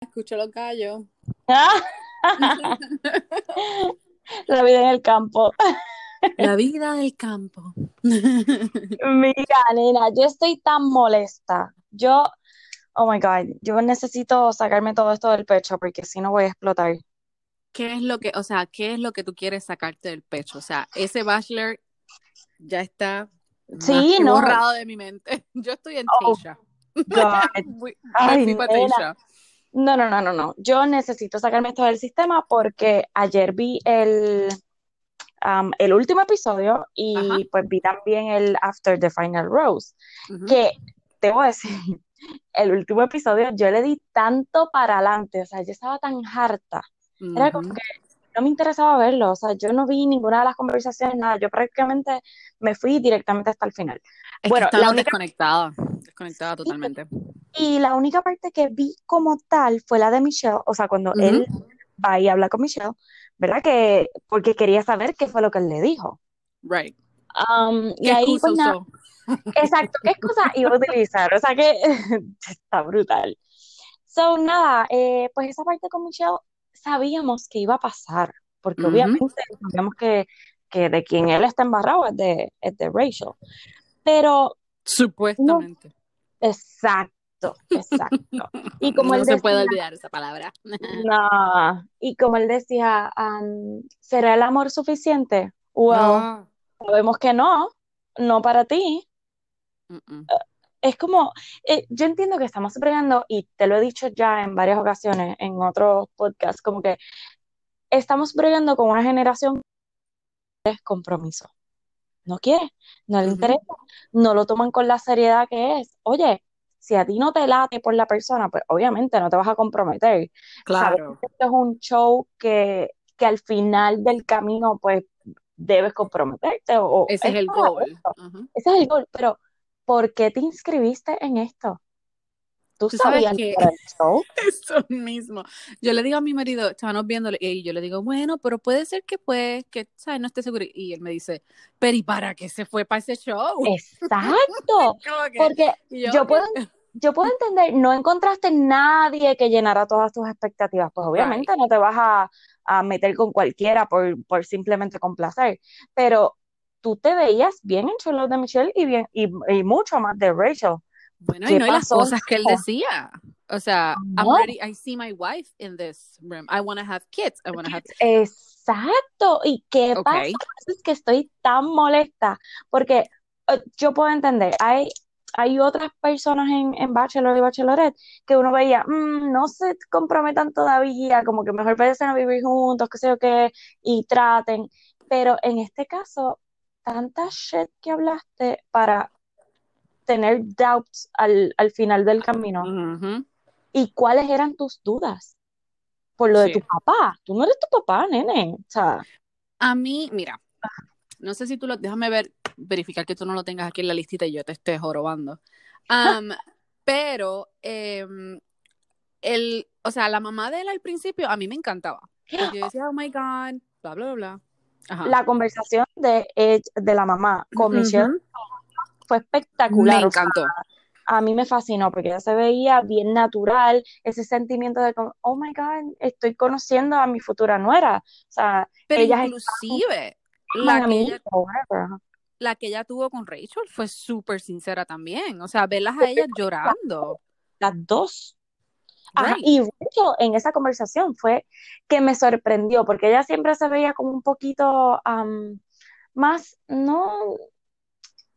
Escucho los gallos. La vida en el campo. La vida del campo. Mira, nena, yo estoy tan molesta. Yo, oh my God, yo necesito sacarme todo esto del pecho porque si no voy a explotar. ¿Qué es lo que, o sea, qué es lo que tú quieres sacarte del pecho? O sea, ese bachelor ya está Sí, no. borrado de mi mente. Yo estoy en Oh, Tisha. Ay. No, no, no, no, no. Yo necesito sacarme esto del sistema porque ayer vi el, um, el último episodio y Ajá. pues vi también el After the Final Rose. Ujú. Que debo decir, el último episodio yo le di tanto para adelante, o sea, yo estaba tan harta. Era como que no me interesaba verlo, o sea, yo no vi ninguna de las conversaciones, nada, yo prácticamente me fui directamente hasta el final. Es que Bueno, la estamos única, desconectada, desconectada totalmente. y la única parte que vi como tal fue la de Michelle, o sea, cuando Ujú. él va y habla con Michelle, ¿verdad? Que porque quería saber qué fue lo que él le dijo. Right. Um, y ¿Qué ahí pues nada, exacto, ¿qué excusa iba a utilizar? O sea que está brutal. So, nada, eh, pues esa parte con Michelle sabíamos que iba a pasar, porque obviamente sabíamos que, que de quien él está embarrado es de, es de Rachel. Pero no, Supuestamente. exacto, exacto. Y como él No se puede olvidar esa palabra. no, y como él decía, um, ¿será el amor suficiente? Well, sabemos que no, no para ti. Mm-mm. Es como, eh, yo entiendo que estamos bregando, y te lo he dicho ya en varias ocasiones en otros podcasts, como que estamos bregando con una generación que es compromiso. No quiere, no le interesa, no lo toman con la seriedad que es. Oye, si a ti no te late por la persona, pues obviamente no te vas a comprometer. Sabes Claro. que esto es un show que, que al final del camino, pues debes comprometerte o, Ese es el goal. Ujú. Ese es el gol. Pero, ¿por qué te inscribiste en esto? ¿Tú Tú sabes sabías que era el show? eso mismo. Yo le digo a mi marido, estábamos viéndolo, y yo le digo, bueno, pero puede ser que pues, que, ¿sabes? No esté seguro. Y él me dice, pero ¿y para qué se fue para ese show? Exacto. Que, Porque yo, puedo, yo puedo entender, no encontraste nadie que llenara todas tus expectativas. Pues obviamente no te vas a, a meter con cualquiera por, por simplemente complacer. Pero tú te veías bien en Charlotte de Michelle y bien, y, y mucho más de Rachel. Bueno, y ¿Qué no, y las cosas que él decía. O sea, I'm No. ready, I see my wife in this room. I want to have kids. I want to have. Exacto. ¿Y qué Ok. pasa? Es que estoy tan molesta, porque eh, yo puedo entender, hay, hay otras personas en, en Bachelor y Bachelorette que uno veía, "Mm, no se comprometan todavía, como que mejor parecen a vivir juntos, qué sé yo qué, y traten. Pero en este caso, tanta shit que hablaste para tener doubts al, al final del camino. ¿Y cuáles eran tus dudas? Por lo de tu papá. Tú no eres tu papá, nene. O sea, A mí, mira, no sé si tú lo, déjame ver, verificar que tú no lo tengas aquí en la listita y yo te esté jorobando. Am, pero, em, el, o sea, la mamá de él al principio a mí me encantaba. Yo decía, oh my God, bla, bla, bla. Ajá. la conversación de, ella- de la mamá con Michelle fue Me espectacular. O sea, encantó. a mí me fascinó porque ella se veía bien natural, ese sentimiento de como, oh my God, estoy conociendo a mi futura nuera. O sea, Pero inclusive, la que, ella, la que ella tuvo con Rachel fue súper sincera también. O sea, verlas a ellas llorando. Las dos. Ajá, Right. y Rachel en esa conversación fue que me sorprendió, porque ella siempre se veía como un poquito am, más, no,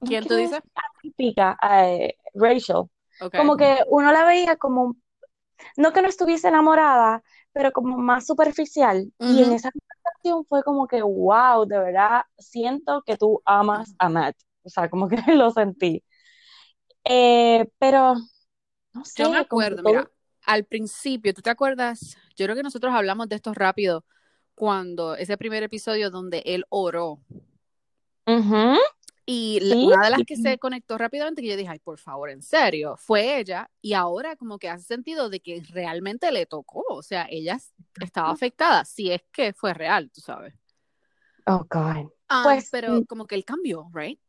¿Quién tú dices? atípica, eh, Rachel. Como que uno la veía como, no que no estuviese enamorada, pero como más superficial. Y en esa conversación fue como que, wow, de verdad, siento que tú amas a Matt. O sea, como que lo sentí. Eh, pero, no Yo me sé, como que acuerdo, todo- mira, al principio, ¿tú te acuerdas? Yo creo que nosotros hablamos de esto rápido cuando ese primer episodio donde él oró. Y Sí, una de las que se conectó rápidamente, que yo dije, ay, por favor, en serio, fue ella. Y ahora como que hace sentido de que realmente le tocó. O sea, ella estaba afectada, si es que fue real, tú sabes. Oh, God. Ah, Pues, pero como que él cambió, ¿right?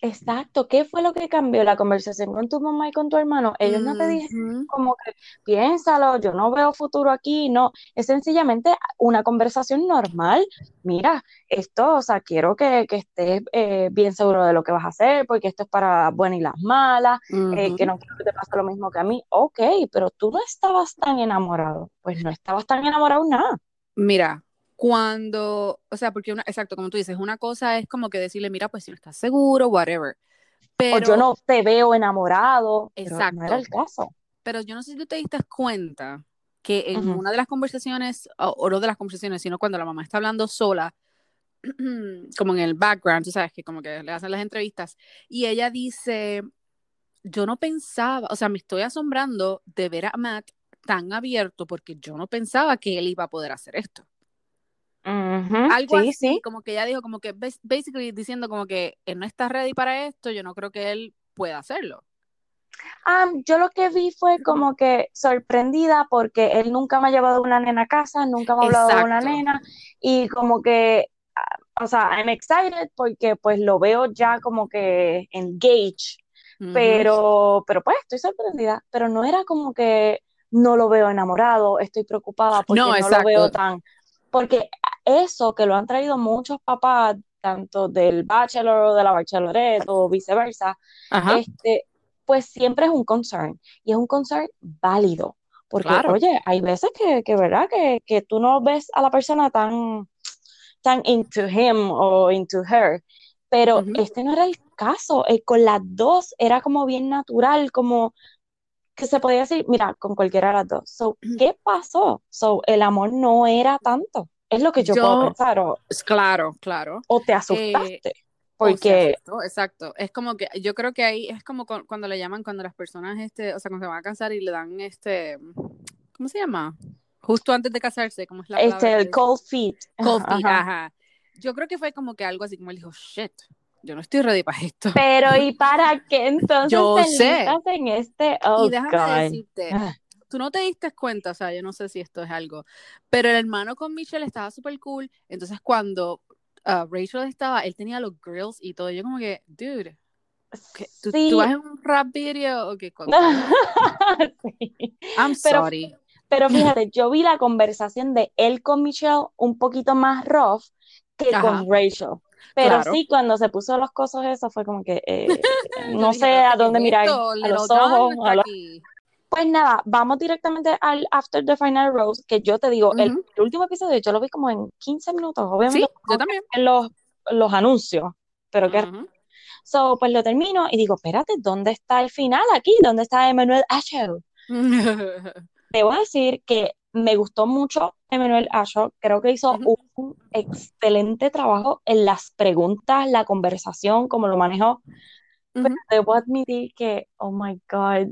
Exacto, ¿qué fue lo que cambió la conversación con tu mamá y con tu hermano? Ellos no te dijeron como que piénsalo, yo no veo futuro aquí, no, es sencillamente una conversación normal. Mira, esto, o sea, quiero que, que estés eh, bien seguro de lo que vas a hacer, porque esto es para las buenas y las malas, eh, que no quiero que te pase lo mismo que a mí. Ok, pero tú no estabas tan enamorado. Pues no estabas tan enamorado nada. Mira, cuando, o sea, porque una, exacto, como tú dices, una cosa es como que decirle, mira, pues si no estás seguro, whatever. O yo Pero, no te veo enamorado, pero no era exacto, el caso. pero yo no sé si tú te diste cuenta que en Ujú. una de las conversaciones, o, o no de las conversaciones, sino cuando la mamá está hablando sola, como en el background, tú sabes que como que le hacen las entrevistas, y ella dice, yo no pensaba, o sea, me estoy asombrando de ver a Matt tan abierto porque yo no pensaba que él iba a poder hacer esto. Algo Sí, así, sí. como que ella dijo, como que bas- basically diciendo como que él no está ready para esto, yo no creo que él pueda hacerlo. Ah, yo lo que vi fue como que sorprendida porque él nunca me ha llevado una nena a casa, nunca me ha hablado de una nena y como que, ah, o sea, I'm excited porque pues lo veo ya como que engaged, Ujú. pero, pero pues estoy sorprendida, pero no era como que no lo veo enamorado, estoy preocupada porque No, no lo veo tan, porque eso que lo han traído muchos papás, tanto del bachelor o de la bachelorette o viceversa, Ajá, este, pues siempre es un concern y es un concern válido, porque claro. oye, hay veces que, que verdad, que, que tú no ves a la persona tan, tan into him o into her, pero este no era el caso, eh, con las dos era como bien natural, como que se podía decir, mira, con cualquiera de las dos. So, ¿qué pasó? So, el amor no era tanto, es lo que yo puedo pensar, o, claro, claro. o te Eh, asustaste, se porque, asustó, exacto. Es como que yo creo que ahí es como cu- cuando le llaman, cuando las personas, este, o sea, cuando se van a casar y le dan este, ¿cómo se llama? Justo antes de casarse, ¿cómo es la palabra este, el cold feet, Cold feet, ajá. ajá. Yo creo que fue como que algo así como él dijo, shit, yo no estoy ready para esto. Pero ¿y para qué entonces Yo te sé. en este? Oh, Y déjame God. decirte, Ah, tú no te diste cuenta, o sea, yo no sé si esto es algo, pero el hermano con Michelle estaba súper cool. Entonces, cuando uh, Rachel estaba, él tenía los grills y todo. Yo, como que, dude, ¿qué? ¿Tú, Sí. en un rap video? Ok, ¿cuál- cuál es? Sí. I'm Pero, sorry. pero fíjate, yo vi la conversación de él con Michelle un poquito más rough que Ajá, con Rachel. Pero claro. sí, cuando se puso los cosos, eso fue como que eh, no sé pero a ¿qué dónde mirar, a los ojos, a los... Pues nada, vamos directamente al After the Final Rose, que yo te digo, el, Ujú. el último episodio yo lo vi como en 15 minutos, obviamente Sí, yo también. ver los, los anuncios, pero que Ujú. So, pues lo termino y digo, espérate, ¿dónde está el final aquí? ¿Dónde está Emmanuel Asher? Debo decir que me gustó mucho Emmanuel Asher, creo que hizo Ujú. un excelente trabajo en las preguntas, la conversación, como lo manejó, pero debo admitir que, oh my God,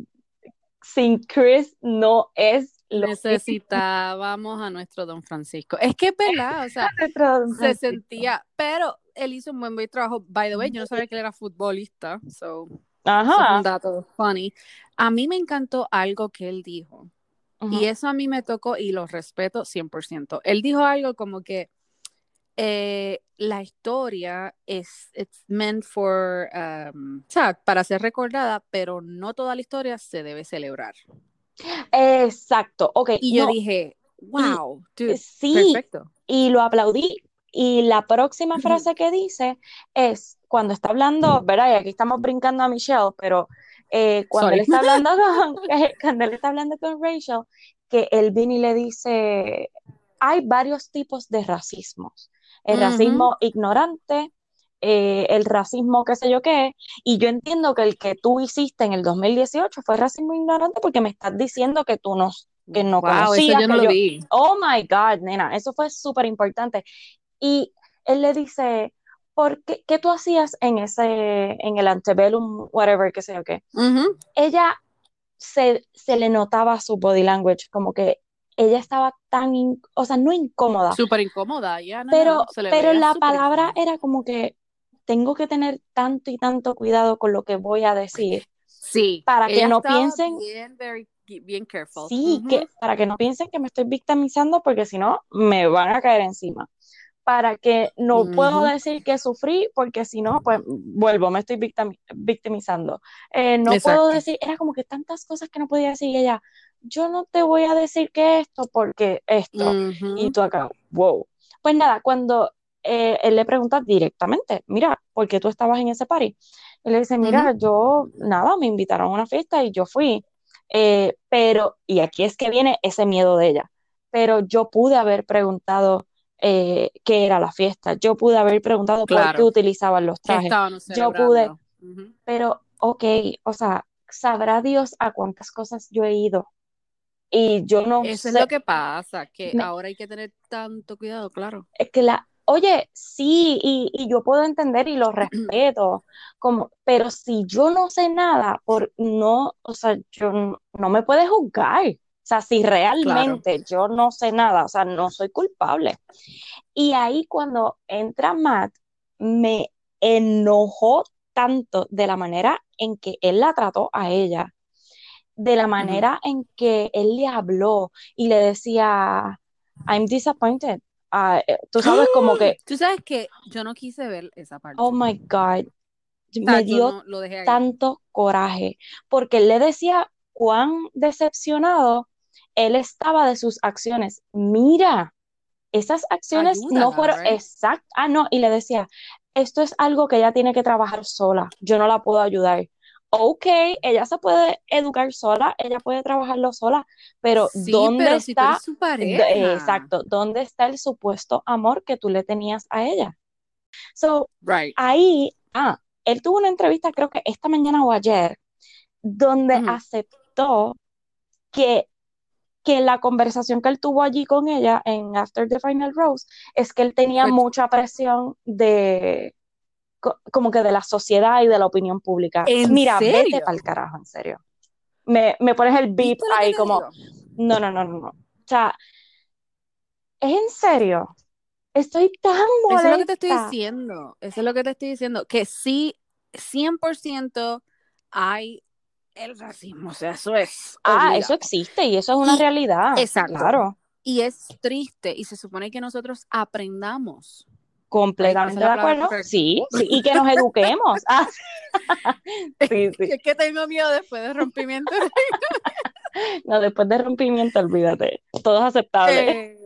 sin Chris no es lo mismo. Necesitábamos a nuestro Don Francisco. Es que es verdad, o sea, se sentía, pero él hizo un buen, buen trabajo. By the way, yo no sabía que él era futbolista, so es un Ajá. dato funny. A mí me encantó algo que él dijo, y eso a mí me tocó y lo respeto 100%. Él dijo algo como que eh, la historia es it's meant for, um, o sea, para ser recordada, pero no toda la historia se debe celebrar. Exacto, ok, Y yo dije, wow, dude, sí, perfecto. y lo aplaudí. Y la próxima frase que dice es cuando está hablando, ¿verdad? Y aquí estamos brincando a Michelle, pero eh, cuando él está hablando con, cuando él está hablando con Rachel, que él viene y le dice, hay varios tipos de racismos. El racismo ignorante, eh, el racismo qué sé yo qué, y yo entiendo que el que tú hiciste en el 2018 fue racismo ignorante porque me estás diciendo que tú no, que no Wow, eso conocías, yo no que lo yo, vi. oh my God, nena, eso fue súper importante. Y él le dice, ¿por qué, qué tú hacías en ese, en el antebellum, whatever, qué sé yo qué? Ella se, se le notaba su body language, como que ella estaba tan, in- o sea, no incómoda, Súper incómoda, ya, no, pero, no, se le pero la palabra incómoda. era como que tengo que tener tanto y tanto cuidado con lo que voy a decir. Sí. Para que no piensen- Bien, very- bien careful. Sí, Ujú. que para que no piensen que me estoy victimizando porque si no me van a caer encima. Para que no puedo Ujú. decir que sufrí porque si no, pues vuelvo, me estoy victami- victimizando. Eh, no puedo Exacto. decir, era como que tantas cosas que no podía decir ella, yo no te voy a decir que esto porque esto. Y tú acá, wow. Pues nada, cuando eh, él le pregunta directamente, mira, ¿por qué tú estabas en ese party? Él le dice, mira, yo, nada, me invitaron a una fiesta y yo fui. Eh, pero, y aquí es que viene ese miedo de ella, pero yo pude haber preguntado eh, qué era la fiesta, yo pude haber preguntado por qué utilizaban los trajes, Yo pude- pero, ok, o sea, sabrá Dios a cuántas cosas yo he ido. Y yo no Eso es lo que pasa, que Me- ahora hay que tener tanto cuidado, claro. es que la, oye, sí, y, y yo puedo entender y lo respeto, como, pero si yo no sé nada, por no, o sea, yo no, no me puedes juzgar. O sea, si realmente yo no sé nada, o sea, no soy culpable. Y ahí cuando entra Matt, me enojó tanto de la manera en que él la trató a ella, de la manera en que él le habló y le decía, I'm disappointed. Ah, eh, tú sabes, como que, Tú sabes que yo no quise ver esa parte. oh my God, O sea, me dio no- tanto coraje, porque él le decía cuán decepcionado él estaba de sus acciones. Mira, esas acciones no fueron right? exactas. Ah, no, y le decía, esto es algo que ella tiene que trabajar sola, yo no la puedo ayudar. Ok, ella se puede educar sola, ella puede trabajarlo sola, pero Sí, ¿dónde pero está? su pareja. exacto, ¿dónde está el supuesto amor que tú le tenías a ella? So, Right. ahí, ah, él tuvo una entrevista, creo que esta mañana o ayer, donde aceptó que, que la conversación que él tuvo allí con ella en After the Final Rose es que él tenía mucha presión de, co- como que de la sociedad y de la opinión pública. ¿En Mira, vete serio? pa'l carajo, en serio. Me, me pones el beep ¿Viste lo que ahí como, no, no, no, no, no. O sea, ¿es en serio? Estoy tan Eso es lo que te estoy molesta. diciendo. Eso es lo que te estoy diciendo. Que sí, 100% hay el racismo. O sea, eso es. Ah, obligado. eso existe y eso es una Y- realidad. exacto. Claro, Y es triste. Y se supone que nosotros aprendamos. Completamente de acuerdo. Sí, sí, y que nos eduquemos. Ah, sí, sí. Es que tengo miedo después de rompimiento. No, después de rompimiento, olvídate. Todo es aceptable. Eh,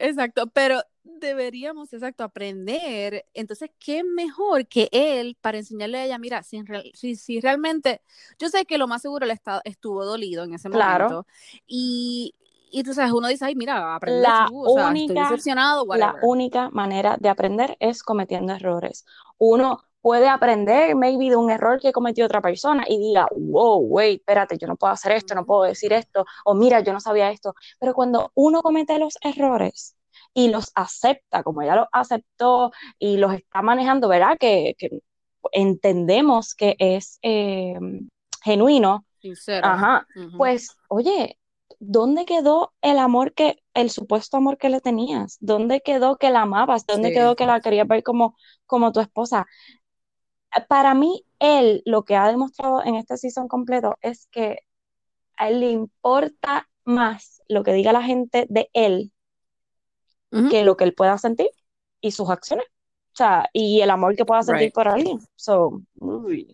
exacto, pero deberíamos, exacto, aprender. Entonces, ¿qué mejor que él para enseñarle a ella, mira, si, si, si realmente, yo sé que lo más seguro él está- estuvo dolido en ese Claro. momento. Y, y tú sabes, uno dice, ay, mira, aprende La tú, o sea, estoy única- decepcionado, La whatever. única manera de aprender es cometiendo errores. Uno puede aprender, maybe, de un error que cometió otra persona y diga, wow, wait, espérate, yo no puedo hacer esto, no puedo decir esto, o mira, yo no sabía esto. Pero cuando uno comete los errores y los acepta, como ella los aceptó y los está manejando, ¿verdad? Que, que entendemos que es eh, genuino, Sincero. ajá, Ujú. pues, oye, ¿dónde quedó el amor que, el supuesto amor que le tenías? ¿Dónde quedó que la amabas? ¿Dónde Sí. quedó que la querías ver como, como tu esposa? Para mí, él lo que ha demostrado en este season completo es que a él le importa más lo que diga la gente de él que lo que él pueda sentir y sus acciones. O sea, y el amor que pueda sentir Right. por alguien. So, uy.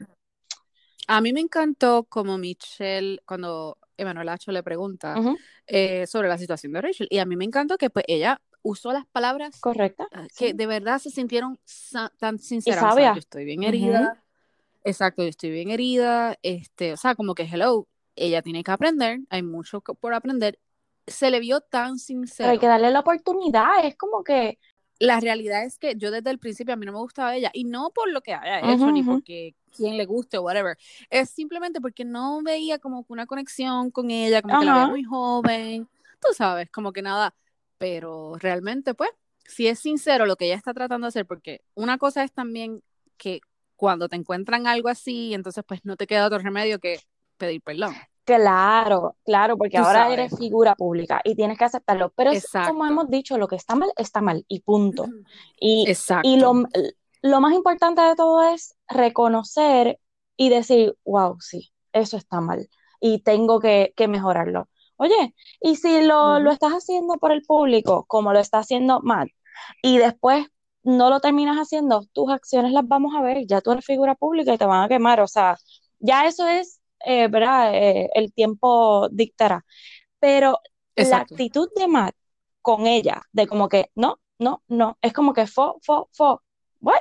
A mí me encantó como Michelle, cuando Emanuel Acho le pregunta Ujú, eh, sobre la situación de Rachel, y a mí me encantó que pues ella usó las palabras correcta. ah, que sí. de verdad se sintieron tan sinceras. O sea, yo estoy bien herida. Exacto, yo estoy bien herida. Este, o sea, como que hello, ella tiene que aprender, hay mucho por aprender. Se le vio tan Pero hay que darle la oportunidad. Es como que, La realidad es que yo desde el principio a mí no me gustaba ella, y no por lo que haya hecho, ni porque quien le guste o whatever. Es simplemente porque no veía como que una conexión con ella, como que la veía muy joven, tú sabes, como que nada. Pero realmente, pues, si es sincero lo que ella está tratando de hacer, porque una cosa es también que cuando te encuentran algo así, entonces pues no te queda otro remedio que pedir perdón. Claro, claro, porque Tú ahora sabes. eres figura pública y tienes que aceptarlo. Pero es como hemos dicho, lo que está mal, está mal y punto. Y, Exacto. y lo, lo más importante de todo es reconocer y decir, wow, sí, eso está mal y tengo que, que mejorarlo. Oye, y si lo, lo, estás haciendo por el público, como lo está haciendo Matt, y después no lo terminas haciendo, tus acciones las vamos a ver, ya tú eres figura pública y te van a quemar, o sea, ya eso es, eh, ¿verdad? Eh, el tiempo dictará. Pero la actitud de Matt con ella, de como que, no, no, no, es como que fo, fo, fo, what?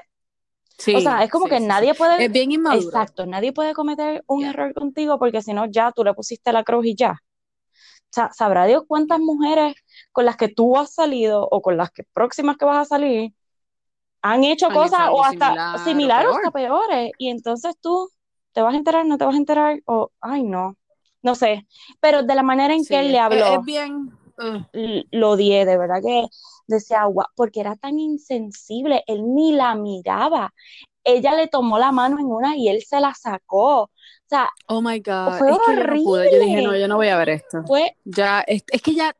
o sea, es como que nadie puede. Es bien inmaduro. Exacto, nadie puede cometer un error contigo porque si no, ya tú le pusiste la cruz y ya. O sea, sabrá Dios cuántas mujeres con las que tú has salido o con las que próximas que vas a salir han hecho cosas o hasta similares o hasta peores. Y entonces tú te vas a enterar, no te vas a enterar, o, ay, no, no sé. Pero de la manera en que él le habló. Es bien. Lo odié, de verdad que decía, agua porque era tan insensible, él ni la miraba. Ella le tomó la mano en una y él se la sacó. O sea, oh my God, fue horrible. Yo, yo, dije, no, yo no voy a ver esto. Fue, ya, es, es que ya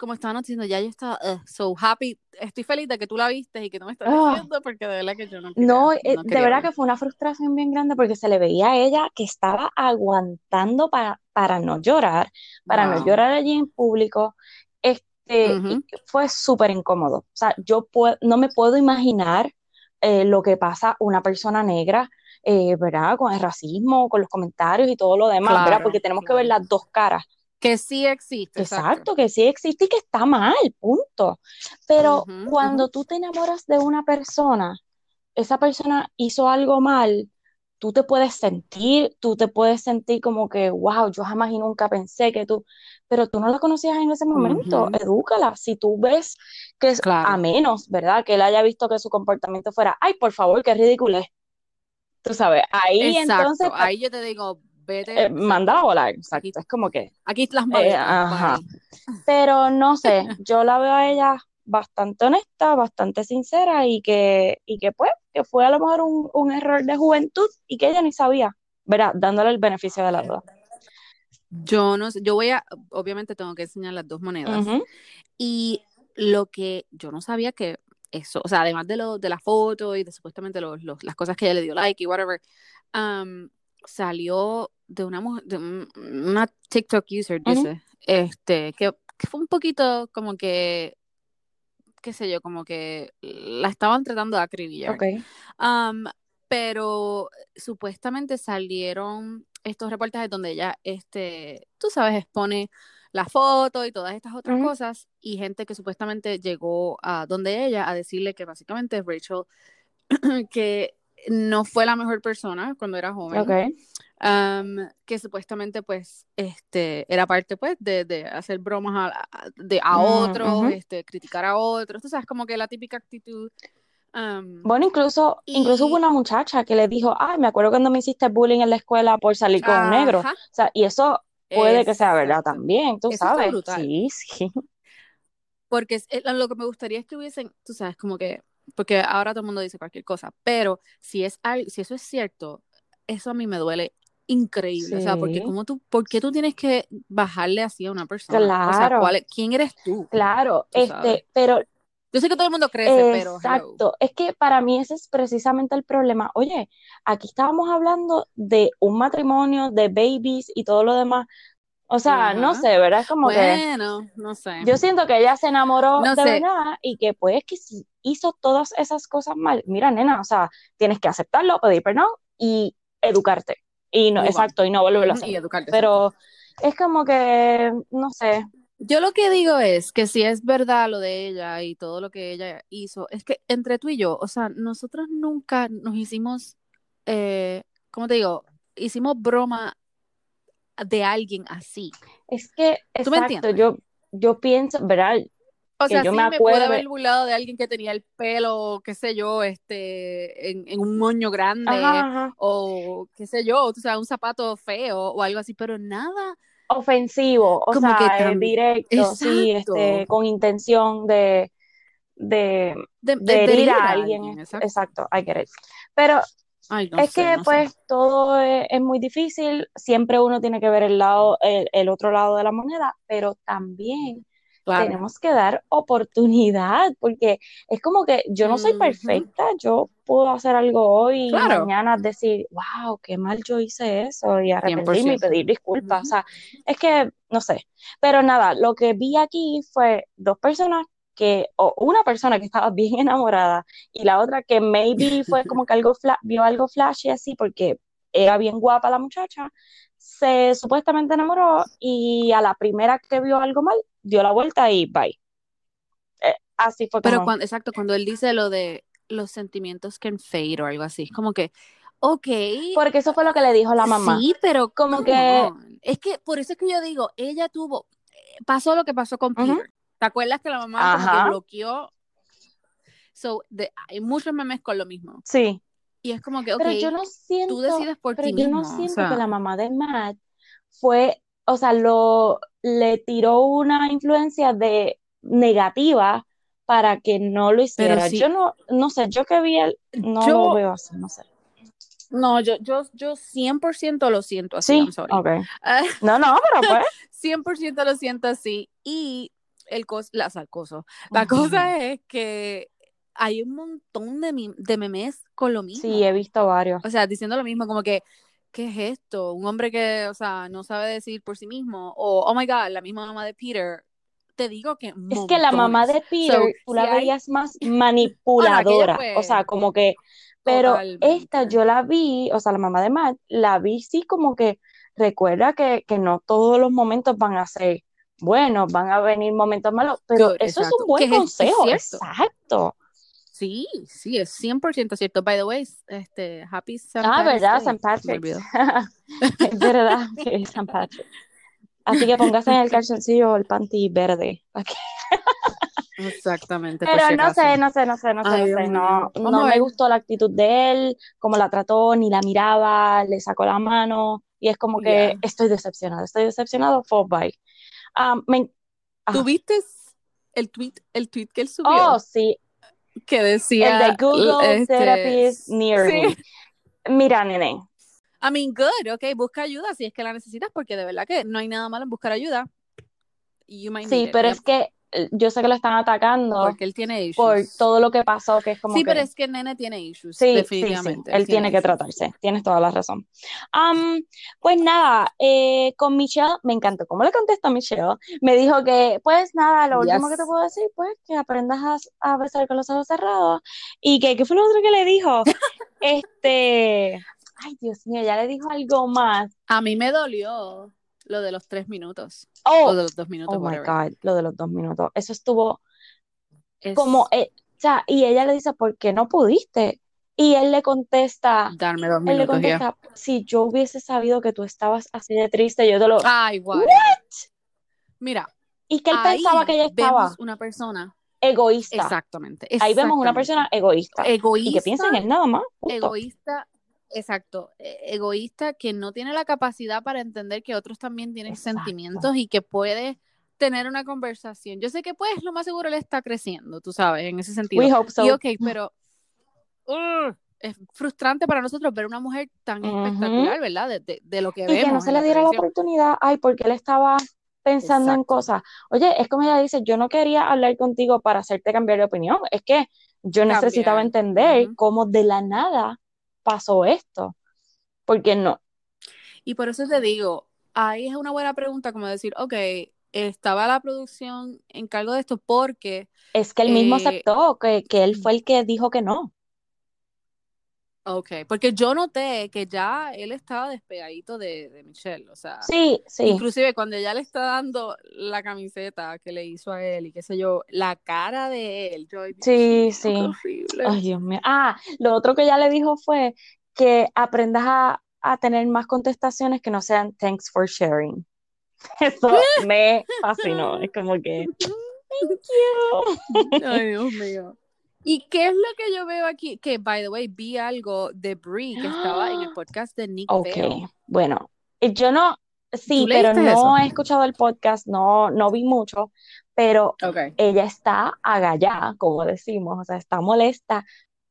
como estaban diciendo, ya yo estaba so happy, estoy feliz de que tú la viste y que no me estás ah. diciendo porque de verdad que yo no No, eh, de verdad que fue una frustración bien grande porque se le veía a ella que estaba aguantando para, para no llorar, para no llorar allí en público. Este, fue súper incómodo. O sea, yo no me puedo imaginar eh, lo que pasa una persona negra eh, ¿verdad? Con el racismo, con los comentarios y todo lo demás, ¿verdad? Porque tenemos que ver las dos caras. Que sí existe. Exacto, que sí existe y que está mal, punto. Pero cuando tú te enamoras de una persona, esa persona hizo algo mal, tú te puedes sentir, tú te puedes sentir como que, wow, yo jamás y nunca pensé que tú, pero tú no la conocías en ese momento, edúcala. Si tú ves que es a menos, ¿verdad? Que él haya visto que su comportamiento fuera, ay, por favor, qué ridículo es. Tú sabes, ahí entonces. Pues ahí yo te digo, eh, manda a volar, exacto. es como que. Aquí las eh, ajá. Pero no sé, yo la veo a ella bastante honesta, bastante sincera y que, y que pues, que fue a lo mejor un, error de juventud y que ella ni sabía, ¿verdad? Dándole el beneficio de la duda. Yo no sé, yo voy a, obviamente tengo que enseñar las dos monedas. Y lo que yo no sabía que eso, o sea, además de lo de la foto y de supuestamente los, las cosas que ella le dio like y whatever, salió de una de una TikTok user, dice, este, que, fue un poquito como que, qué sé yo, como que la estaban tratando de acribillar. pero supuestamente salieron estos reportajes donde ella, este, tú sabes, expone la foto y todas estas otras cosas y gente que supuestamente llegó a donde ella a decirle que básicamente Rachel que no fue la mejor persona cuando era joven. que supuestamente pues este era parte pues de, hacer bromas a, de, a mm, otros, este, criticar a otros, tú sabes, como que la típica actitud. bueno, incluso, incluso hubo una muchacha que le dijo, ay, me acuerdo cuando me hiciste bullying en la escuela por salir con un negro. O sea, y eso puede que sea verdad también, tú sabes. Sí, sí. Porque eh, lo que me gustaría es que hubiesen, tú sabes, como que porque ahora todo el mundo dice cualquier cosa, pero si es si eso es cierto, eso a mí me duele increíble, o sea, porque como tú, ¿por qué tú tienes que bajarle así a una persona? Claro. O sea, ¿quién eres tú? Claro, este, pero yo sé que todo el mundo crece, pero exacto, es que para mí ese es precisamente el problema. Oye, aquí estábamos hablando de un matrimonio, de babies y todo lo demás. O sea, no sé, ¿verdad? Es como que. Bueno, no sé. Yo siento que ella se enamoró de verdad y que, pues, que si hizo todas esas cosas mal, mira, nena, o sea, tienes que aceptarlo, pedir perdón y educarte. Y no, exacto, y no volverlo a hacer. Y educarte. Pero es como que, no sé. Yo lo que digo es que si es verdad lo de ella y todo lo que ella hizo, es que entre tú y yo, o sea, nosotros nunca nos hicimos, eh, ¿cómo te digo? Hicimos broma de alguien así. Es que, exacto, yo, yo pienso, ¿verdad? O sea, yo sí me, puede haber burlado de alguien que tenía el pelo, qué sé yo, este, en, un moño grande, o qué sé yo, o sea, un zapato feo o algo así, pero nada. Ofensivo, o sea, que directo, sí, este, con intención de, de, de, herir a alguien. exacto. hay que Pero es que pues todo es, muy difícil, siempre uno tiene que ver el lado, el, otro lado de la moneda, pero también Claro. tenemos que dar oportunidad, porque es como que yo no soy perfecta, yo puedo hacer algo hoy y Claro. mañana decir, wow, qué mal yo hice eso y arrepentirme y 100%. pedir disculpas. O sea, es que, no sé. Pero nada, lo que vi aquí fue dos personas que, o una persona que estaba bien enamorada y la otra que maybe fue como que algo vio algo flashy así porque era bien guapa la muchacha, se supuestamente enamoró y a la primera que vio algo mal, dio la vuelta y bye. Eh, así fue Pero como, cuando, exacto, cuando él dice lo de los sentimientos can fade o algo así, como que, ok, porque eso fue lo que le dijo la mamá. sí, pero Como come que-. Es que por eso es que yo digo, ella tuvo, pasó lo que pasó con. Peter. ¿Te acuerdas que la mamá como que bloqueó? So, de- hay muchos memes con lo mismo. Sí, Y es como que, ok, pero yo no siento, tú decides por pero ti yo no o siento sea, que la mamá de Matt fue, o sea, lo le tiró una influencia de negativa para que no lo hiciera. sí. Yo no, no sé, yo que vi él, no Yo- lo veo así, no sé. no, yo, yo, yo 100% lo siento así, Sí, I'm sorry. No, no, pero pues. 100% lo siento así. Y el cos, la, o sea, el coso. La cosa es que hay un montón de, de memes con lo mismo. Sí, he visto varios. O sea, diciendo lo mismo, como que, ¿qué es esto? Un hombre que, o sea, no sabe decir por sí mismo. O, oh my God, la misma mamá de Peter. Te digo que Es que la mamá de Peter, So, tú la si hay- veías más manipuladora, o sea, como que, pero Totalmente. esta yo la vi, o sea, la mamá de Matt, la vi sí como que recuerda que, que no todos los momentos van a ser buenos, van a venir momentos malos, pero Good, eso es un buen es- consejo, exacto. Sí, sí, es 100% cierto. By the way, este, Happy St. Ah, ¿verdad? San Patrick. Es verdad que es San Patrick. Así que póngase en el calzoncillo el panty verde. que- Exactamente. Pero no sé, no sé, no sé, no sé, Ay, no sé, no, no me gustó la actitud de él, cómo la trató, ni la miraba, le sacó la mano, y es como que Yeah. estoy decepcionado, estoy decepcionado, fue bye. Ah, me- ah. ¿Tuviste el tweet, el tweet que él subió? Oh, sí, que decía el de Google este, Therapist Near sí. Me. Mira, nene, I mean, good, ok, busca ayuda si es que la necesitas, porque de verdad que no hay nada malo en buscar ayuda. You might sí, pero es que yo sé que lo están atacando porque él tiene issues. por todo lo que pasó, que es como sí, que... pero es que el nene tiene issues, Sí, sí, sí, definitivamente. él tiene que issues. tratarse, tienes toda la razón. Am, pues nada, eh, con Michelle, me encantó cómo le contestó a Michelle. Me dijo que, pues nada, lo último que te Yes. puedo decir, pues que aprendas a, a besar con los ojos cerrados. Y que, ¿qué fue lo otro que le dijo? Este, ay, Dios mío, ya le dijo algo más. A mí me dolió lo de los tres minutos, Oh, o de los dos minutos, oh my. God, lo de los dos minutos. Eso estuvo Es como, eh, o sea, y ella le dice, ¿por qué no pudiste? Y él le contesta. darme dos Él le minutos, ya. contesta, si yo hubiese sabido que tú estabas así de triste, yo te lo... Ay, whatever. Mira, Y que él ahí pensaba que ella estaba vemos una persona, egoísta. exactamente, Ahí vemos una exactamente. persona egoísta. egoísta, Y que piensa en él nada más. punto. egoísta, exacto, e- egoísta que no tiene la capacidad para entender que otros también tienen Exacto. sentimientos y que puede tener una conversación. Yo sé que pues lo más seguro él está creciendo, tú sabes, en ese sentido. We hope so. Y ok, pero ugh, es frustrante para nosotros ver una mujer tan Ujú. espectacular, ¿verdad? De, de- de lo que Y vemos. que no se en le la diera la televisión. oportunidad, ay, porque él estaba pensando en Exacto. cosas. Oye, es como ella dice, yo no quería hablar contigo para hacerte cambiar de opinión, es que yo necesitaba Cambiar. entender Ujú. cómo de la nada pasó esto. Porque no, Y por eso te digo, ahí es una buena pregunta como decir, ok, estaba la producción en cargo de esto porque, es que él mismo Eh, aceptó que, que él fue el que dijo que no. Ok, porque yo noté que ya él estaba despegadito de, de Michelle, o sea, Sí, sí. inclusive cuando ella le está dando la camiseta que le hizo a él y qué sé yo, la cara de él, yo, Sí, sí. horrible. Ay, Dios mío. Ah, lo otro que ella le dijo fue que aprendas a, a tener más contestaciones que no sean thanks for sharing. Eso me fascinó. Es como que, thank you. Ay, Dios mío. ¿Y qué es lo que yo veo aquí? Que, by the way, vi algo de Brie que estaba en el podcast de Nick Ok, bueno, eh, yo no, sí, ¿Tú pero no eso? he escuchado el podcast, no, no vi mucho, pero ella está agallada, como decimos, o sea, está molesta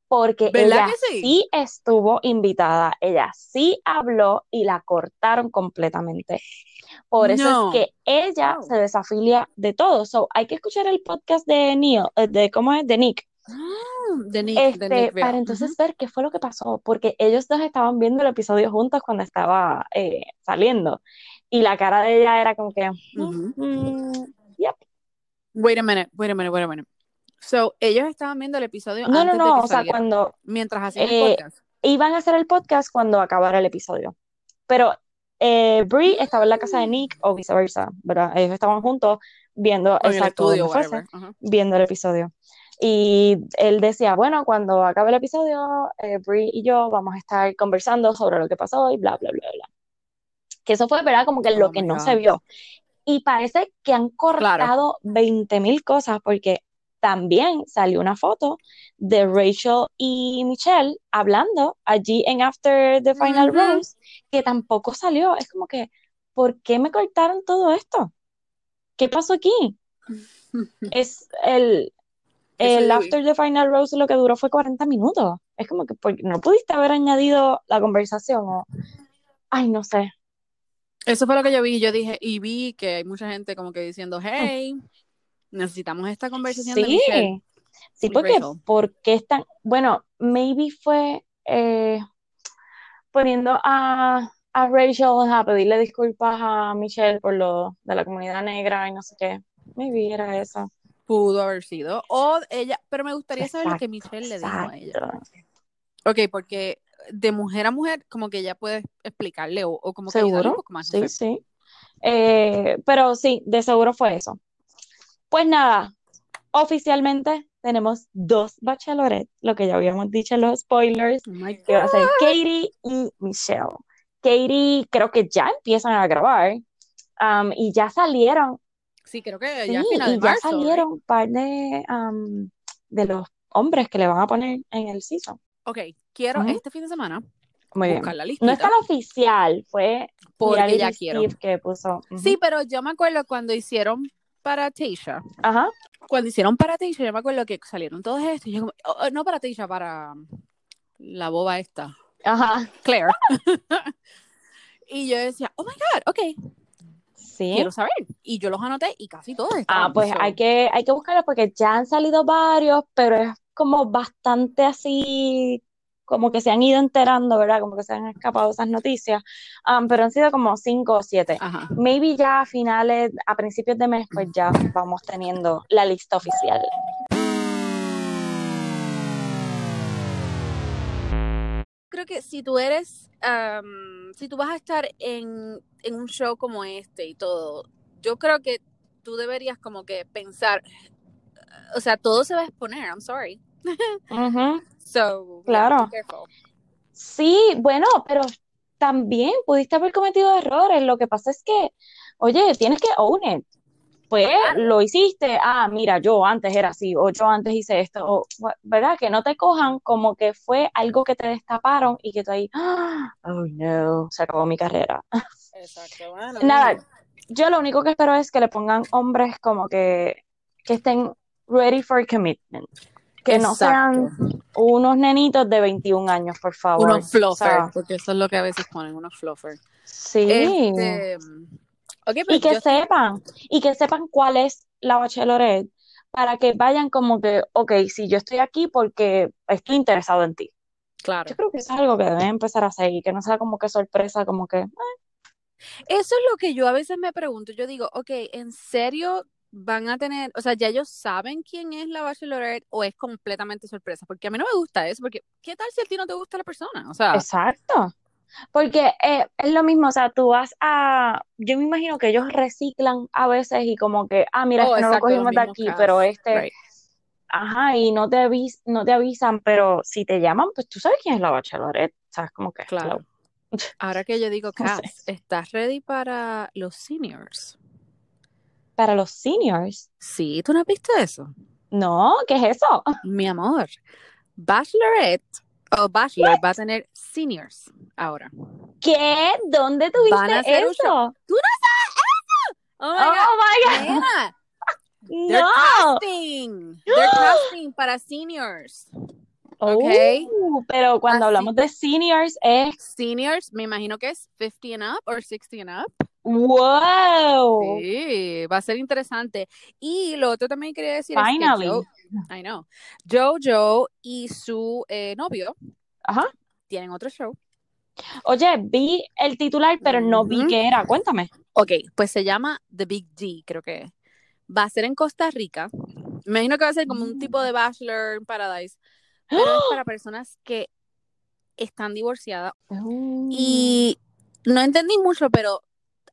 porque ¿Verdad ella sí? sí estuvo invitada, ella sí habló y la cortaron completamente. Por eso No. es que ella se desafilia de todo. So, hay que escuchar el podcast de Neil, eh, de cómo es, de Nick, de Nick, este, de Nick para entonces ver qué fue lo que pasó, porque ellos dos estaban viendo el episodio juntos cuando estaba eh, saliendo. Y la cara de ella era como que, mm, Ujú. mm, yep. Wait a minute, wait a minute, wait a minute. So, ellos estaban viendo el episodio No, no, antes de no, que o sea, saliera, cuando mientras hacían eh, el podcast. iban a hacer el podcast cuando acabara el episodio. Pero eh, Brie estaba en la casa de Nick o viceversa, ¿verdad? Ellos estaban juntos viendo, O en el exacto, estudio, fuese, whatever. Ajá. viendo el episodio. Y él decía, bueno, cuando acabe el episodio, eh, Brie y yo vamos a estar conversando sobre lo que pasó y bla, bla, bla, bla. Que eso fue, ¿verdad? Como que lo Oh que my no se vio. Y parece que han cortado 20 mil cosas porque también salió una foto de Rachel y Michelle hablando allí en After the Final Ujú. Rose, que tampoco salió. Es como que, ¿por qué me cortaron todo esto? ¿Qué pasó aquí? Es el, el. After the Final Rose lo que duró fue 40 minutos. Es como que ¿por qué no pudiste haber añadido la conversación o, ay, no sé. Eso fue lo que yo vi. Yo dije, y vi que hay mucha gente como que diciendo, hey, necesitamos esta conversación de Michelle. Sí, sí, y porque, Rachel. porque están, bueno, maybe fue eh, poniendo a, a Rachel a pedirle disculpas a Michelle por lo de la comunidad negra y no sé qué. Maybe era eso. Pudo haber sido. O ella, pero me gustaría saber lo que Exacto, Michelle le dijo a ella. Ok, porque de mujer a mujer, como que ella puede explicarle o, o como que ayudarle un poco más. Sí, sí. Eh, pero sí, de seguro fue eso. Pues nada, oficialmente tenemos dos bachelorettes, lo que ya habíamos dicho en los spoilers, Oh que va a ser. Katie y Michelle. Katie creo que ya empiezan a grabar um, y ya salieron, Sí, creo que sí, ya a final de y ya marzo, right? salieron un par de, um, de los hombres que le van a poner en el season. Ok, quiero Ujú. este fin de semana Muy bien. buscar la No listita. está la oficial, fue Porque ya quiero. Que puso. Sí, pero yo me acuerdo cuando hicieron para Tasha. Ajá. Cuando hicieron para Tasha, yo me acuerdo que salieron todos estos. y yo como, oh, oh, no para Tasha, para la boba esta, Ajá. Claire. y yo decía, oh my God, ok, Sí. quiero saber. Y yo los anoté y casi todos Ah, estaban. pues so- hay que, hay que buscarlos porque ya han salido varios, pero es como bastante así, como que se han ido enterando, ¿verdad? Como que se han escapado esas noticias. Um, pero han sido como cinco o siete. Ajá. Maybe ya a finales, a principios de mes, pues ya vamos teniendo la lista oficial. Creo que si tú eres, am, si tú vas a estar en, en un show como este y todo, yo creo que tú deberías como que pensar, o sea, todo se va a exponer, I'm sorry. Ujú. So, yeah, Claro. Sí, bueno, pero también pudiste haber cometido errores. Lo que pasa es que, oye, tienes que own it. Pues lo hiciste, ah, mira, yo antes era así, o yo antes hice esto, o, ¿verdad? Que no te cojan como que fue algo que te destaparon y que tú ahí, ah, oh no, se acabó mi carrera. Exacto, bueno. Nada, yo lo único que espero es que le pongan hombres como que, que estén ready for commitment. Que no sean unos nenitos de 21 años, por favor. Unos fluffer, O sea, porque eso es lo que a veces ponen, unos fluffer. sí. Este, Y que yo- sepan, y que sepan cuál es la bachelorette, para que vayan como que, ok, sí, yo estoy aquí porque estoy interesado en ti. claro. Yo creo que eso es algo que deben empezar a y que no sea como que sorpresa, como que, Eso es lo que yo a veces me pregunto. Yo digo, ok, ¿en serio van a tener, o sea, ya ellos saben quién es la Bachelorette o es completamente sorpresa? Porque a mí no me gusta eso, porque ¿qué tal si a ti no te gusta la persona? O sea, exacto. Porque eh, es lo mismo, o sea, tú vas a, yo me imagino que ellos reciclan a veces y como que, ah, mira, Oh, este no lo cogimos de aquí, pero este, right. ajá, y no te avis, no te avisan, pero si te llaman, pues tú sabes quién es la bachelorette, sabes, como que, Claro. hello. Ahora que yo digo, No sé. Cass, ¿estás ready para los seniors? Para los seniors, Sí, ¿tú no has visto eso? no, ¿qué es eso? Mi amor, Bachelorette o Bachelor va a tener seniors ahora. ¿Qué? ¿Dónde tuviste Van a hacer un eso? Oh my Oh God, my God. nena, they're No. casting, they're casting para seniors. Ok. Oh, pero cuando Así. hablamos de seniors es Seniors, me imagino que es 50 and up or 60 and up. wow. Sí, va a ser interesante. Y lo otro también quería decir es que Finally. I know, Jojo y su eh, novio Ajá. tienen otro show. Oye, vi el titular, pero no vi qué era. Cuéntame. Ok, pues se llama The Big D, creo que es. Va a ser en Costa Rica. Me imagino que va a ser como un tipo de Bachelor in Paradise, pero es para personas que están divorciadas. Y no entendí mucho, pero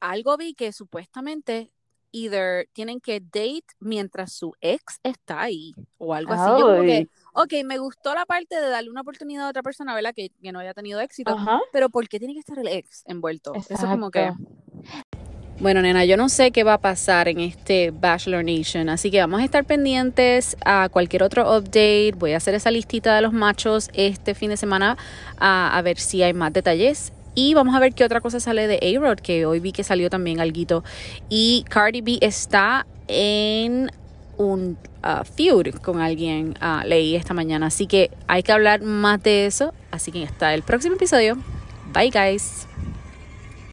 algo vi que supuestamente either tienen que date mientras su ex está ahí o algo así. Yo como que, ok, me gustó la parte de darle una oportunidad a otra persona, ¿verdad? Que, que no haya tenido éxito, Ajá. pero ¿por qué tiene que estar el ex envuelto? Eso como que... Bueno, nena, yo no sé qué va a pasar en este Bachelor Nation, así que vamos a estar pendientes a cualquier otro update. Voy a hacer esa listita de los machos este fin de semana a, ver si hay más detalles. Y vamos a ver qué otra cosa sale de A-Rod, que hoy vi que salió también alguito. Y Cardi B está en un ah, feud con alguien, ah, leí esta mañana. Así que hay que hablar más de eso. Así que hasta el próximo episodio. Bye, guys.